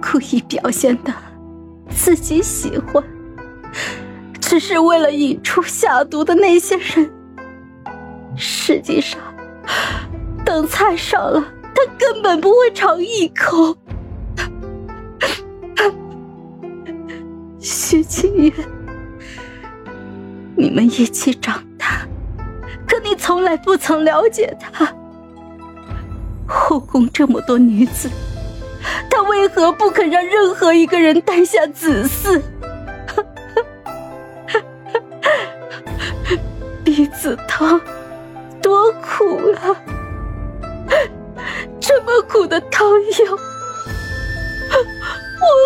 故意表现的自己喜欢，只是为了引出下毒的那些人。实际上，等菜上了，他根本不会尝一口。徐清月，你们一起长大，可你从来不曾了解他。后宫这么多女子，他为何不肯让任何一个人诞下子嗣？避子汤多苦啊！这么苦的汤药，我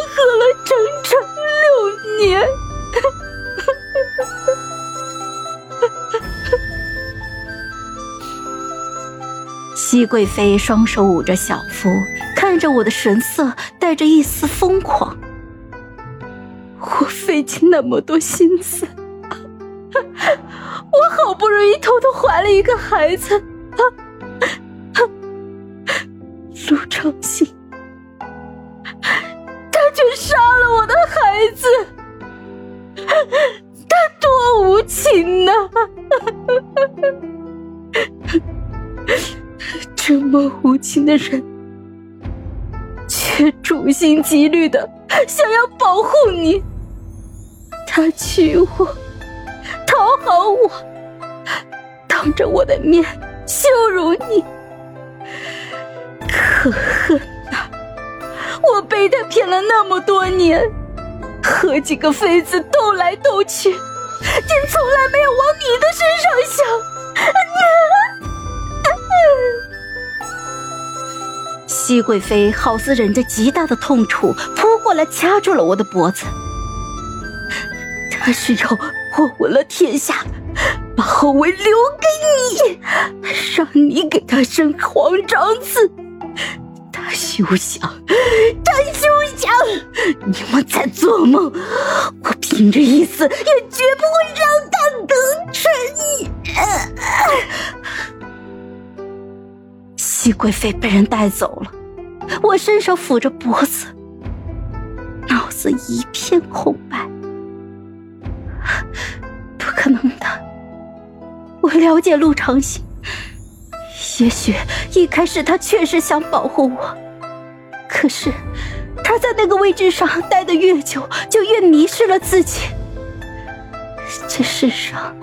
喝了整整六年。熹贵妃双手捂着小腹，看着我的神色带着一丝疯狂。我费尽那么多心思，我好不容易偷偷怀了一个孩子，陆长兴，他却杀了我的孩子，他多无情呐！这么无情的人，却 处心积虑的想要保护你。他娶我，讨好我，当着我的面羞辱你。可恨呐！我被他骗了那么多年，和几个妃子斗来斗去，竟从来没有往你的身上想。熹贵妃好似忍着极大的痛楚扑过来，掐住了我的脖子。她是要我稳了天下，把后位留给你，让你给他生皇长子。他休想，他休想！你们在做梦！我拼着一死，也绝不会让他得逞！熹贵妃被人带走了，我伸手抚着脖子，脑子一片空白。不可能的，我了解陆长兴，也许一开始他确实想保护我，可是他在那个位置上待得越久，就越迷失了自己。这世上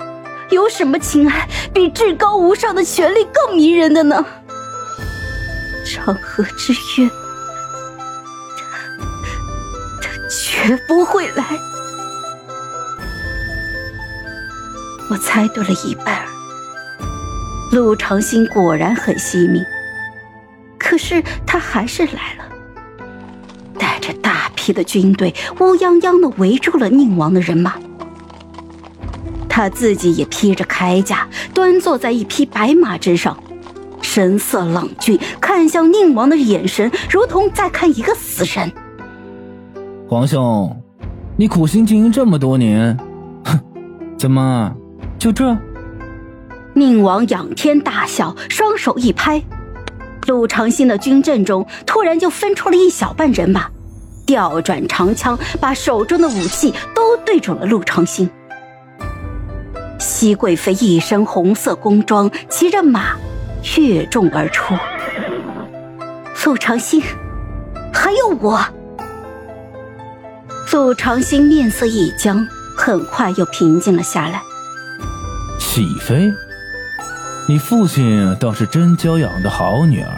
有什么情爱比至高无上的权力更迷人的呢？长河之约，他他绝不会来。我猜对了一半。陆长兴果然很惜命，可是他还是来了，带着大批的军队，乌泱泱的围住了宁王的人马。他自己也披着铠甲，端坐在一匹白马之上。神色冷峻，看向宁王的眼神如同在看一个死人。皇兄，你苦心经营这么多年，哼，怎么就这？宁王仰天大笑，双手一拍，陆长兴的军阵中突然就分出了一小半人马，调转长枪，把手中的武器都对准了陆长兴。熹贵妃一身红色宫装，骑着马。跃众而出，陆长兴，还有我。陆长兴面色一僵，很快又平静了下来。喜妃，你父亲倒是真娇养的好女儿。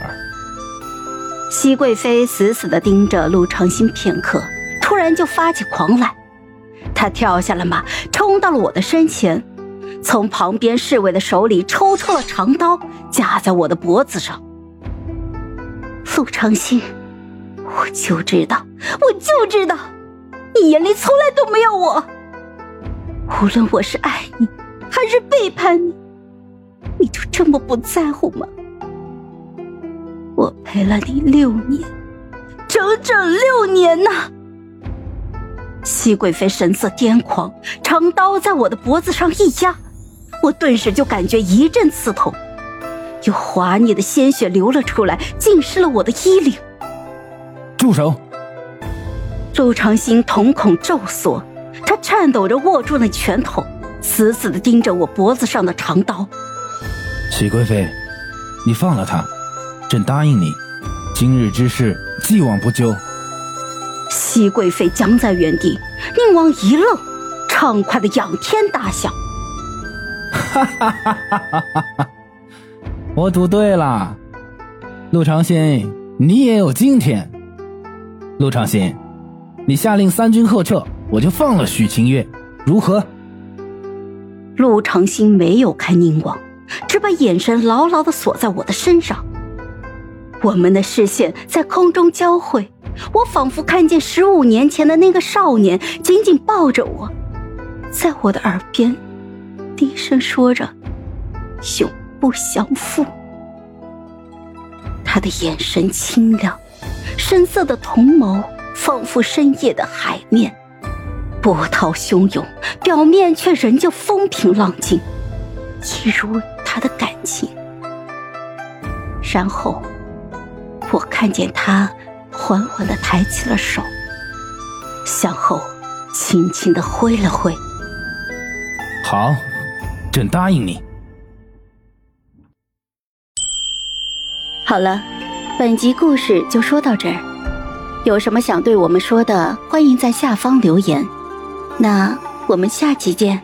熹贵妃死死的盯着陆长兴片刻，突然就发起狂来，她跳下了马，冲到了我的身前。从旁边侍卫的手里抽出了长刀，架在我的脖子上。陆长兴，我就知道，我就知道，你眼里从来都没有我。无论我是爱你，还是背叛你，你就这么不在乎吗？我陪了你六年，整整六年呐！熹贵妃神色癫狂，长刀在我的脖子上一压。我顿时就感觉一阵刺痛，有滑腻的鲜血流了出来，浸湿了我的衣领。住手！陆长兴瞳孔骤缩，他颤抖着握住那拳头，死死的盯着我脖子上的长刀。熹贵妃，你放了他，朕答应你，今日之事既往不咎。熹贵妃僵在原地，宁王一愣，畅快的仰天大笑：“哈哈哈哈哈哈！我赌对了，陆长兴，你也有今天。陆长兴。”你下令三军后撤，我就放了许清月，如何？陆长兴没有开宁王，只把眼神牢牢的锁在我的身上。我们的视线在空中交汇，我仿佛看见十五年前的那个少年紧紧抱着我，在我的耳边低声说着“永不相负”。他的眼神清亮，深色的瞳眸。仿佛深夜的海面，波涛汹涌，表面却仍旧风平浪静，一如他的感情。然后，我看见他缓缓的抬起了手，向后轻轻的挥了挥。好，朕答应你。好了，本集故事就说到这儿。有什么想对我们说的，欢迎在下方留言。那我们下集见。